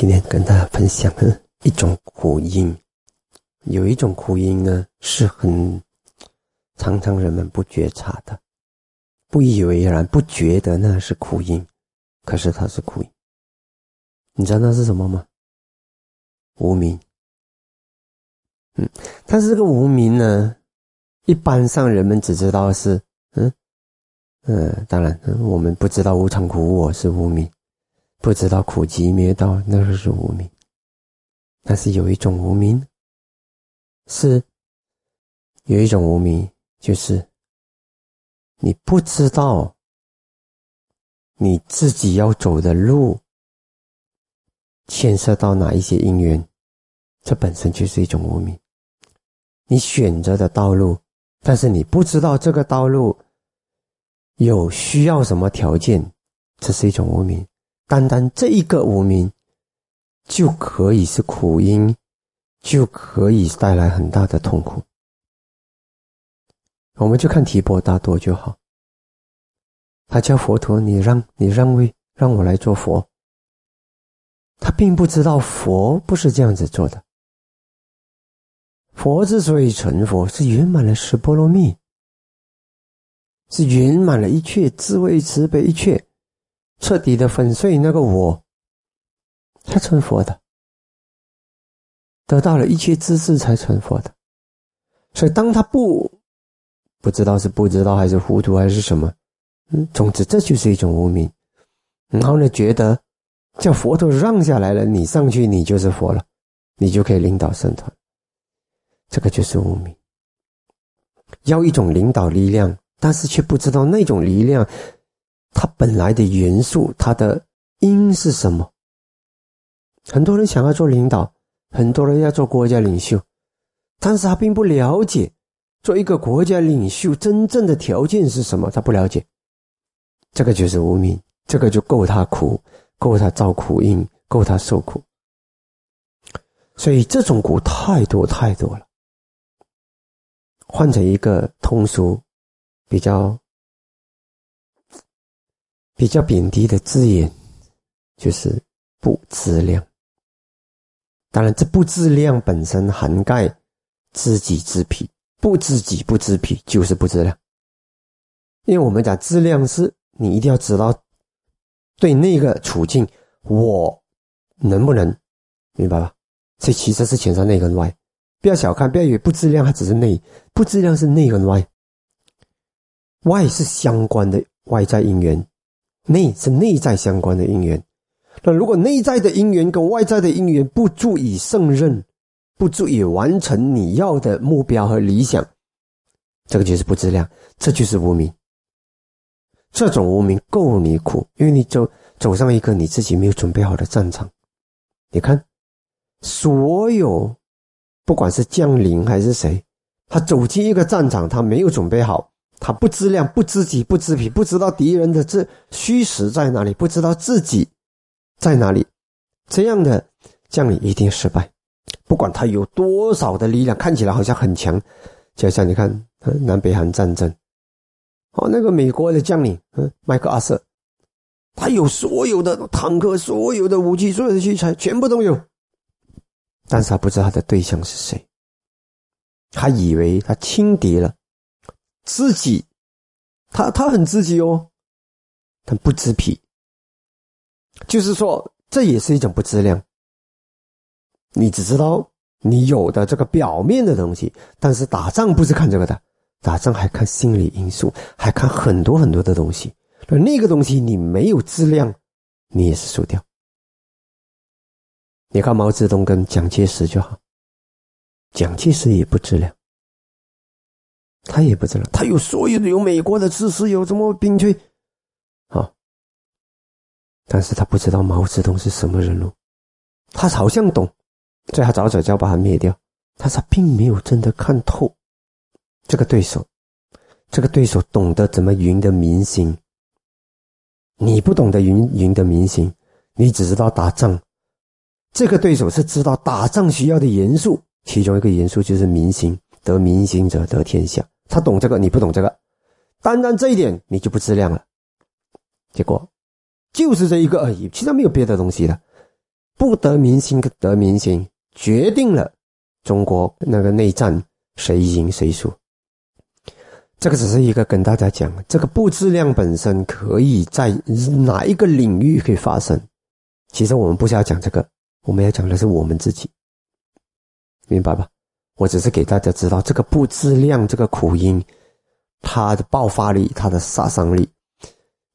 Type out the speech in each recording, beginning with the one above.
今天跟大家分享的一种苦因，有一种苦因呢，是很常常人们不觉察的，不以为然，不觉得那是苦因，可是它是苦因。你知道那是什么吗？无名。嗯，但是这个无名呢，一般上人们只知道是，嗯，嗯，当然，我们不知道无常苦我是无名。不知道苦集灭道，那就是无名。但是有一种无名，是有一种无名，就是你不知道你自己要走的路牵涉到哪一些因缘，这本身就是一种无名。你选择的道路，但是你不知道这个道路有需要什么条件，这是一种无名。单单这一个无名，就可以是苦因，就可以带来很大的痛苦。我们就看提婆达多就好。他叫佛陀，你让你让位，让我来做佛。他并不知道佛不是这样子做的。佛之所以成佛，是圆满了十波罗蜜，是圆满了一切智慧慈悲一切。彻底的粉碎那个我，才成佛的，得到了一切知识才成佛的。所以，当他不不知道是不知道还是糊涂还是什么，嗯，总之这就是一种无名。然后呢，觉得叫佛陀让下来了，你上去你就是佛了，你就可以领导圣团。这个就是无名，要一种领导力量，但是却不知道那种力量。它本来的元素，它的因是什么？很多人想要做领导，很多人要做国家领袖，但是他并不了解做一个国家领袖真正的条件是什么，他不了解。这个就是无名，这个就够他苦，够他造苦因，够他受苦。所以这种苦太多太多了。换成一个通俗，比较。比较贬低的字眼，就是不自量。当然，这不自量本身涵盖知己知彼，不知己不知彼就是不自量。因为我们讲自量是，你一定要知道对那个处境我能不能明白吧？这其实是前三内跟外，不要小看，不要以为不自量它只是内，不自量是内跟外，外是相关的外在因缘。内是内在相关的因缘，那如果内在的因缘跟外在的因缘不足以胜任，不足以完成你要的目标和理想，这个就是不自量，这就是无名。这种无名够你苦，因为你走走上一个你自己没有准备好的战场。你看，所有不管是将领还是谁，他走进一个战场，他没有准备好。他不知量，不知己，不知彼，不知道敌人的这虚实在哪里，不知道自己在哪里，这样的将领一定失败。不管他有多少的力量，看起来好像很强，就像你看南北韩战争，哦，那个美国的将领，嗯，麦克阿瑟，他有所有的坦克，所有的武器，所有的器材，全部都有，但是他不知道他的对象是谁，他以为他轻敌了。自己，他他很自己哦，他不知彼，就是说这也是一种不自量。你只知道你有的这个表面的东西，但是打仗不是看这个的，打仗还看心理因素，还看很多很多的东西。而那个东西你没有质量，你也是输掉。你看毛泽东跟蒋介石就好，蒋介石也不质量。他也不知道，他有所有的有美国的知识，有什么兵权，啊，但是他不知道毛泽东是什么人物，他好像懂，所以他早早就要把他灭掉，但是他并没有真的看透这个对手，这个对手懂得怎么赢得民心，你不懂得赢赢得民心，你只知道打仗，这个对手是知道打仗需要的元素，其中一个元素就是民心。得民心者得天下，他懂这个，你不懂这个，单单这一点你就不自量了。结果就是这一个而已，其他没有别的东西了。不得民心得民心，决定了中国那个内战谁赢谁输。这个只是一个跟大家讲，这个不质量本身可以在哪一个领域可以发生。其实我们不是要讲这个，我们要讲的是我们自己，明白吧？我只是给大家知道，这个不自量这个苦因，它的爆发力、它的杀伤力，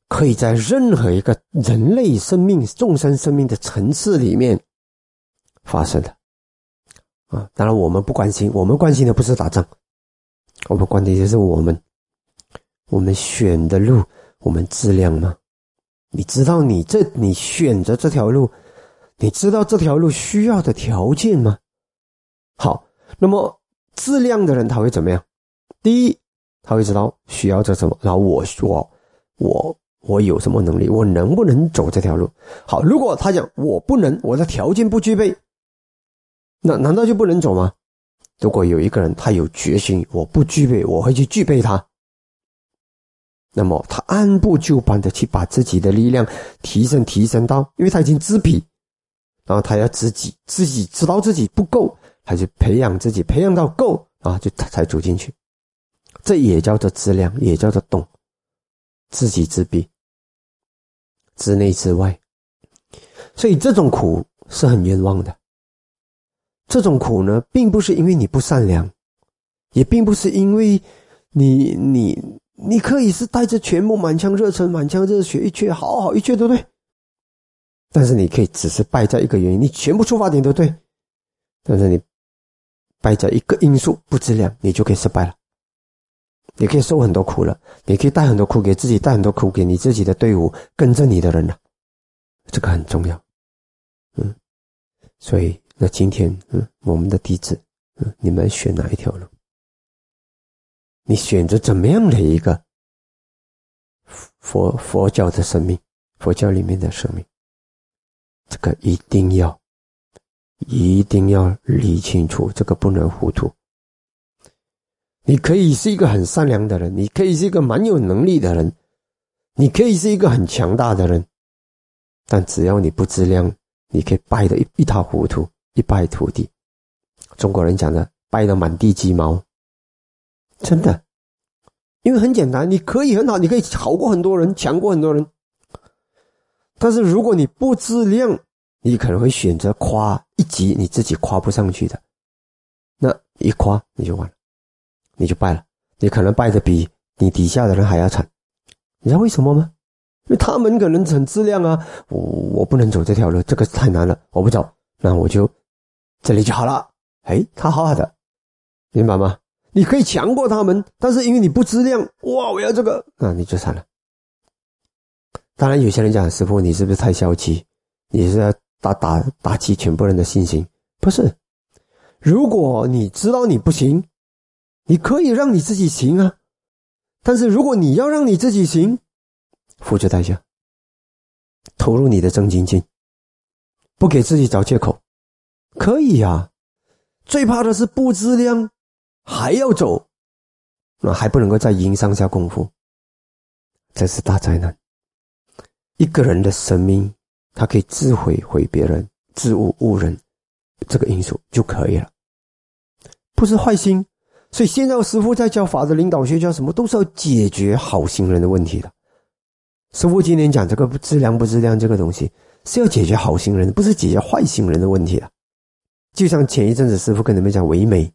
可以在任何一个人类生命、众生生命的层次里面发生的。啊，当然我们不关心，我们关心的不是打仗。我们关心的是我们，我们选的路，我们质量吗？你知道你这你选择这条路，你知道这条路需要的条件吗？好，那么质量的人他会怎么样？第一，他会知道需要这什么，然后我说我我有什么能力，我能不能走这条路？好，如果他讲我不能，我的条件不具备，那难道就不能走吗？如果有一个人他有决心，我不具备，我会去具备他。那么他按部就班的去把自己的力量提升，提升到，因为他已经知彼，然后他要自己自己知道自己不够，还是培养自己，培养到够啊，就他才走进去。这也叫做质量，也叫做懂，知己知彼，知内知外。所以这种苦是很冤枉的。这种苦呢，并不是因为你不善良，也并不是因为你你你可以是带着全部满腔热忱、满腔热血，一切好好，一切都对。但是你可以只是败在一个原因，你全部出发点都对，但是你败在一个因素不自量，你就可以失败了。你可以受很多苦了，你可以带很多苦给自己，带很多苦给你自己的队伍跟着你的人了，这个很重要。嗯，所以。那今天，嗯，我们的弟子，嗯，你们选哪一条路？你选择怎么样的一个佛佛教的生命？佛教里面的生命，这个一定要，一定要理清楚，这个不能糊涂。你可以是一个很善良的人，你可以是一个蛮有能力的人，你可以是一个很强大的人，但只要你不自量，你可以败得一一塌糊涂。一败涂地，中国人讲的“败得满地鸡毛”，真的，因为很简单，你可以很好，你可以好过很多人，强过很多人，但是如果你不自量，你可能会选择夸一级你自己夸不上去的，那一夸你就完了，你就败了，你可能败的比你底下的人还要惨，你知道为什么吗？因为他们可能很自量啊，我我不能走这条路，这个太难了，我不走，那我就。这里就好了，哎，他好好的，明白吗？你可以强过他们，但是因为你不质量，哇，我要这个，那你就惨了。当然，有些人讲师傅，你是不是太消极？你是要打打打击全部人的信心？不是，如果你知道你不行，你可以让你自己行啊。但是如果你要让你自己行，付出代价，投入你的真精进，不给自己找借口。可以呀，最怕的是不自量，还要走，那还不能够在营上下功夫，这是大灾难。一个人的生命，他可以自毁毁别人，自误误人，这个因素就可以了，不是坏心。所以现在师傅在教法的领导学，教什么都是要解决好心人的问题的。师傅今天讲这个不质量不质量这个东西，是要解决好心人，不是解决坏心人的问题的。就像前一阵子师傅跟你们讲唯美，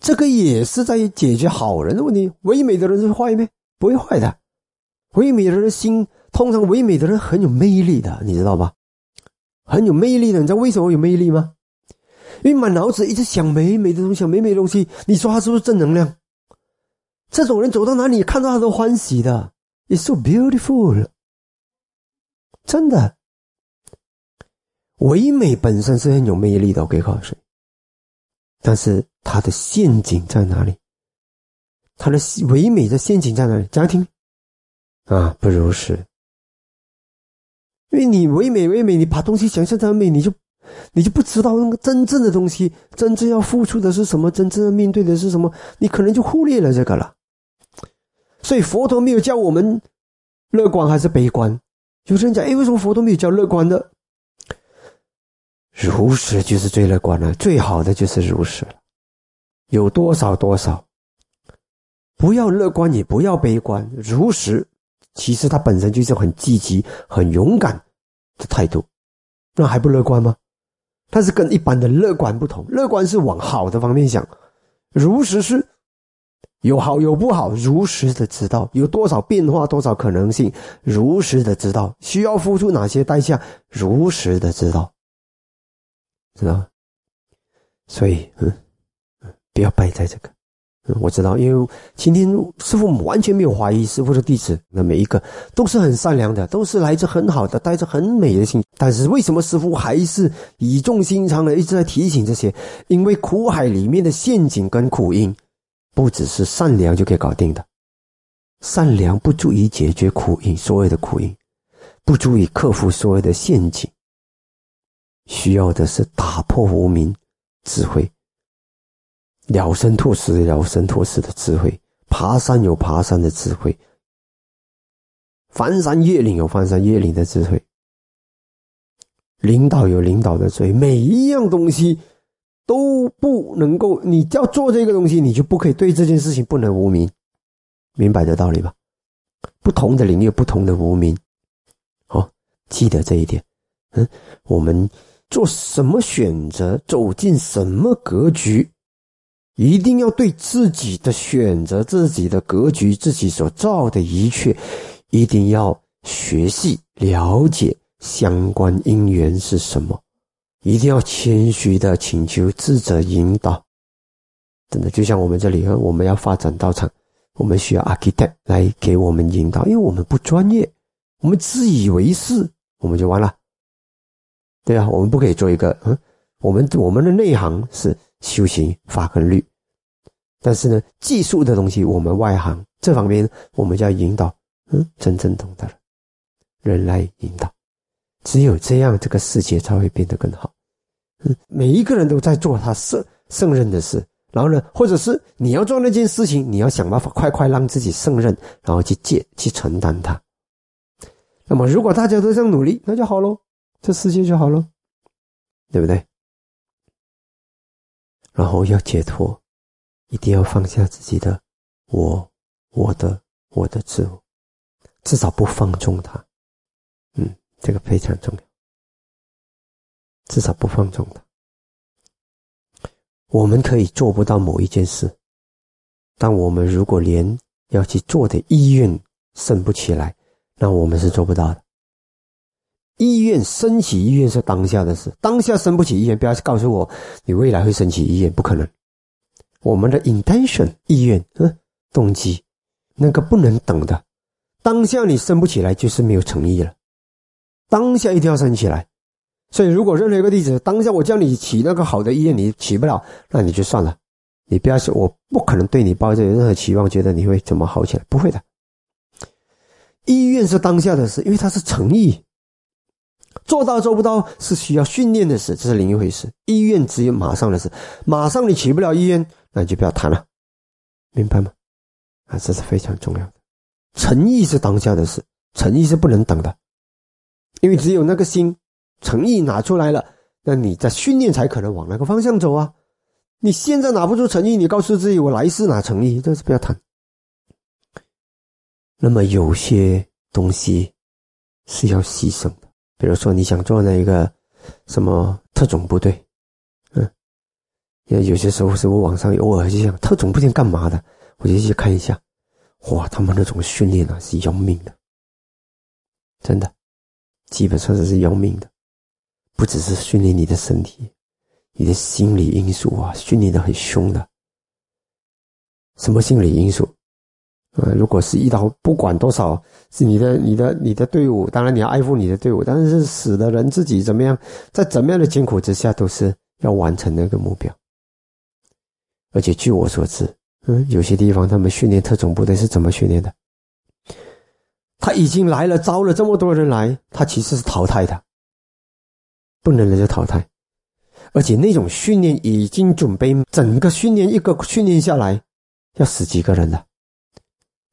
这个也是在解决好人的问题。唯美的人是坏吗？不会坏的。唯美的人心，通常唯美的人很有魅力的，你知道吧？很有魅力的，你知道为什么有魅力吗？因为满脑子一直想美美的东西，想美美的东西。你说他是不是正能量？这种人走到哪里看到他都欢喜的，It's so beautiful，真的。唯美本身是很有魅力的，我可以告诉你。但是它的陷阱在哪里？它的唯美的陷阱在哪里？家庭啊，不如是。因为你唯美唯美，你把东西想象成美，你就你就不知道那个真正的东西，真正要付出的是什么，真正要面对的是什么，你可能就忽略了这个了。所以佛陀没有教我们乐观还是悲观。有些人讲，哎，为什么佛陀没有教乐观的？如实就是最乐观了，最好的就是如实了。有多少多少，不要乐观，也不要悲观，如实。其实他本身就是很积极、很勇敢的态度，那还不乐观吗？但是跟一般的乐观不同，乐观是往好的方面想，如实是有好有不好，如实的知道有多少变化、多少可能性，如实的知道需要付出哪些代价，如实的知道。知道，所以，嗯嗯，不要败在这个。我知道，因为今天师傅完全没有怀疑师傅的弟子，那每一个都是很善良的，都是来自很好的，带着很美的心。但是为什么师傅还是语重心长的一直在提醒这些？因为苦海里面的陷阱跟苦因，不只是善良就可以搞定的，善良不足以解决苦因，所有的苦因，不足以克服所有的陷阱。需要的是打破无名智慧，了生兔死、了生兔死的智慧，爬山有爬山的智慧，翻山越岭有翻山越岭的智慧，领导有领导的智慧。每一样东西都不能够，你要做这个东西，你就不可以对这件事情不能无名，明白的道理吧？不同的领域，不同的无名。好，记得这一点。嗯，我们。做什么选择，走进什么格局，一定要对自己的选择、自己的格局、自己所造的一切，一定要学习了解相关因缘是什么，一定要谦虚的请求智者引导。真的，就像我们这里，我们要发展道场，我们需要 architect 来给我们引导，因为我们不专业，我们自以为是，我们就完了。对啊，我们不可以做一个嗯，我们我们的内行是修行法跟律，但是呢，技术的东西我们外行这方面我们就要引导嗯，真正懂的人来引导，只有这样这个世界才会变得更好。嗯，每一个人都在做他胜胜任的事，然后呢，或者是你要做那件事情，你要想办法快快让自己胜任，然后去借去承担它。那么如果大家都这样努力，那就好喽。这世界就好喽，对不对？然后要解脱，一定要放下自己的我、我的、我的自我，至少不放纵它。嗯，这个非常重要，至少不放纵它。我们可以做不到某一件事，但我们如果连要去做的意愿升不起来，那我们是做不到的。意愿升起，意愿是当下的事。当下升不起意愿，不要告诉我你未来会升起意愿，不可能。我们的 intention 意愿，嗯，动机，那个不能等的。当下你升不起来，就是没有诚意了。当下一定要升起来。所以，如果任何一个弟子当下我叫你起那个好的意愿，你起不了，那你就算了。你不要说，我不可能对你抱着任何期望，觉得你会怎么好起来，不会的。意愿是当下的事，因为它是诚意。做到做不到是需要训练的事，这是另一回事。医院只有马上的事，马上你起不了医院，那就不要谈了，明白吗？啊，这是非常重要的。诚意是当下的事，诚意是不能等的，因为只有那个心诚意拿出来了，那你在训练才可能往那个方向走啊。你现在拿不出诚意，你告诉自己我来世拿诚意，这是不要谈。那么有些东西是要牺牲的。比如说，你想做那一个什么特种部队，嗯，也有些时候是我网上偶尔就想特种部队干嘛的，我就去看一下，哇，他们那种训练啊是要命的，真的，基本上是要命的，不只是训练你的身体，你的心理因素啊，训练的很凶的，什么心理因素？呃，如果是遇到不管多少是你的、你的、你的队伍，当然你要爱护你的队伍，但是死的人自己怎么样，在怎么样的艰苦之下，都是要完成那个目标。而且据我所知，嗯，有些地方他们训练特种部队是怎么训练的？他已经来了，招了这么多人来，他其实是淘汰的，不能人就淘汰。而且那种训练已经准备整个训练一个训练下来，要死几个人的。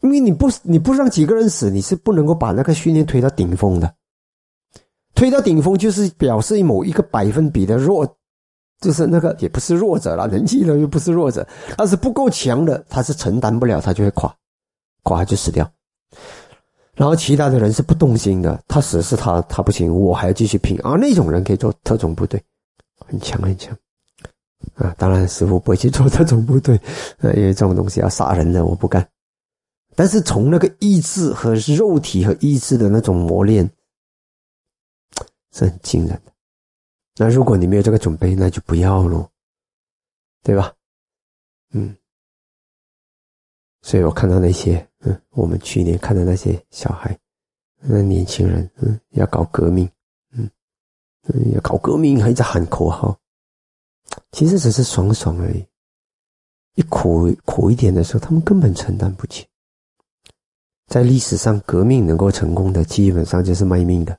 因为你不你不让几个人死，你是不能够把那个训练推到顶峰的。推到顶峰就是表示某一个百分比的弱，就是那个也不是弱者了，人气呢又不是弱者，他是不够强的，他是承担不了，他就会垮，垮就死掉。然后其他的人是不动心的，他死是他他不行，我还要继续拼啊。那种人可以做特种部队，很强很强啊。当然师傅不会去做特种部队，呃，因为这种东西要杀人的，我不干。但是从那个意志和肉体和意志的那种磨练。是很惊人的。那如果你没有这个准备，那就不要喽，对吧？嗯。所以我看到那些，嗯，我们去年看到那些小孩，那年轻人，嗯，要搞革命，嗯，嗯，要搞革命，还一直喊口号，其实只是爽爽而已。一苦苦一点的时候，他们根本承担不起。在历史上，革命能够成功的，基本上就是卖命的。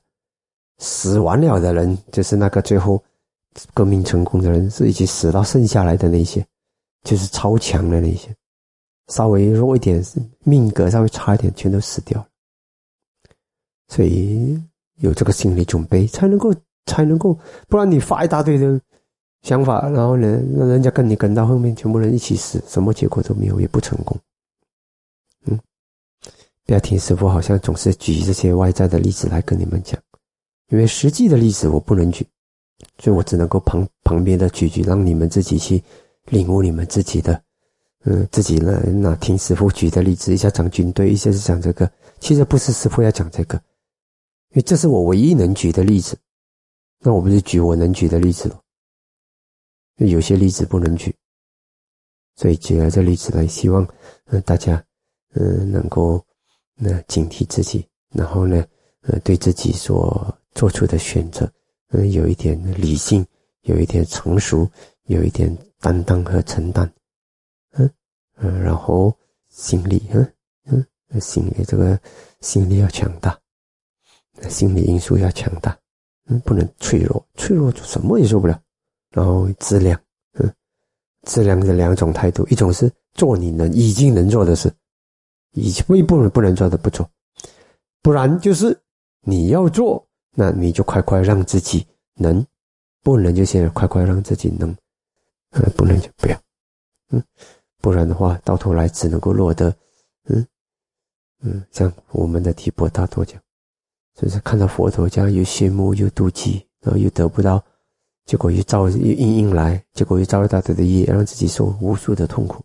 死完了的人，就是那个最后革命成功的人，是已经死到剩下来的那些，就是超强的那些，稍微弱一点，命格稍微差一点，全都死掉了。所以有这个心理准备，才能够才能够，不然你发一大堆的想法，然后呢，让人家跟你跟到后面，全部人一起死，什么结果都没有，也不成功。不要听师傅好像总是举这些外在的例子来跟你们讲。因为实际的例子我不能举，所以我只能够旁旁边的举举，让你们自己去领悟你们自己的，嗯，自己呢那听师傅举的例子，一下讲军队，一下是讲这个，其实不是师傅要讲这个，因为这是我唯一能举的例子，那我不是举我能举的例子了，有些例子不能举，所以举了这例子来，希望嗯大家嗯能够那警惕自己，然后呢呃对自己所。做出的选择，嗯，有一点理性，有一点成熟，有一点担当和承担，嗯嗯，然后心理，嗯嗯，心理这个心理要强大，心理因素要强大，嗯，不能脆弱，脆弱就什么也做不了。然后质量，嗯，质量的两种态度，一种是做你能已经能做的事，已经不能不能做的不做，不然就是你要做。那你就快快让自己能，不能就先快快让自己能，呃，不能就不要，嗯，不然的话，到头来只能够落得，嗯，嗯，像我们的提婆达多讲，就是看到佛陀这样又羡慕又妒忌，然后又得不到，结果又造又应应来，结果又造了大堆的业，让自己受无数的痛苦。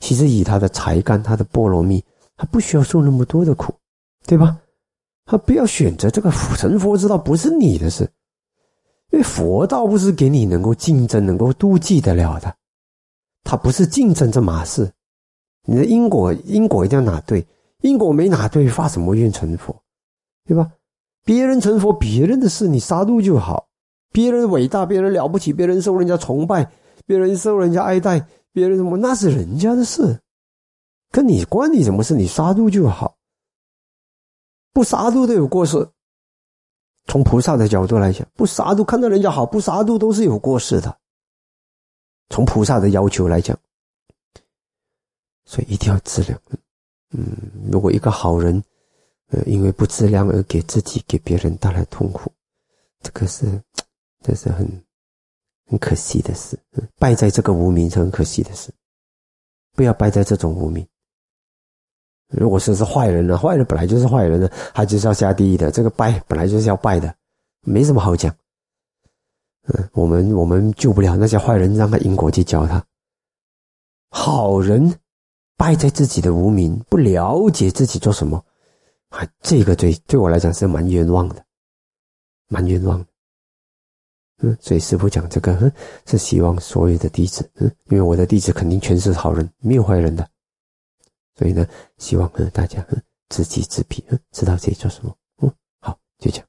其实以他的才干，他的波罗蜜，他不需要受那么多的苦，对吧？他不要选择这个成佛之道，不是你的事，因为佛道不是给你能够竞争、能够妒忌得了的，他不是竞争这码事。你的因果，因果一定要拿对，因果没拿对，发什么愿成佛，对吧？别人成佛，别人的事，你杀戮就好；别人伟大，别人了不起，别人受人家崇拜，别人受人家爱戴，别人什么，那是人家的事，跟你关你什么事？你杀戮就好。不杀戮都有过失，从菩萨的角度来讲，不杀戮看到人家好，不杀戮都是有过失的。从菩萨的要求来讲，所以一定要自量。嗯，如果一个好人，呃，因为不自量而给自己、给别人带来痛苦，这个是，这是很很可惜的事。败在这个无名是很可惜的事，不要败在这种无名。如果说是坏人呢？坏人本来就是坏人呢，他就是要下地狱的。这个拜本来就是要拜的，没什么好讲。嗯，我们我们救不了那些坏人，让他因果去教他。好人败在自己的无名，不了解自己做什么，啊，这个对对我来讲是蛮冤枉的，蛮冤枉的。嗯，所以师傅讲这个，是希望所有的弟子，嗯，因为我的弟子肯定全是好人，没有坏人的。所以呢，希望呢大家知己知彼，知道自己做什么。嗯，好，就这样。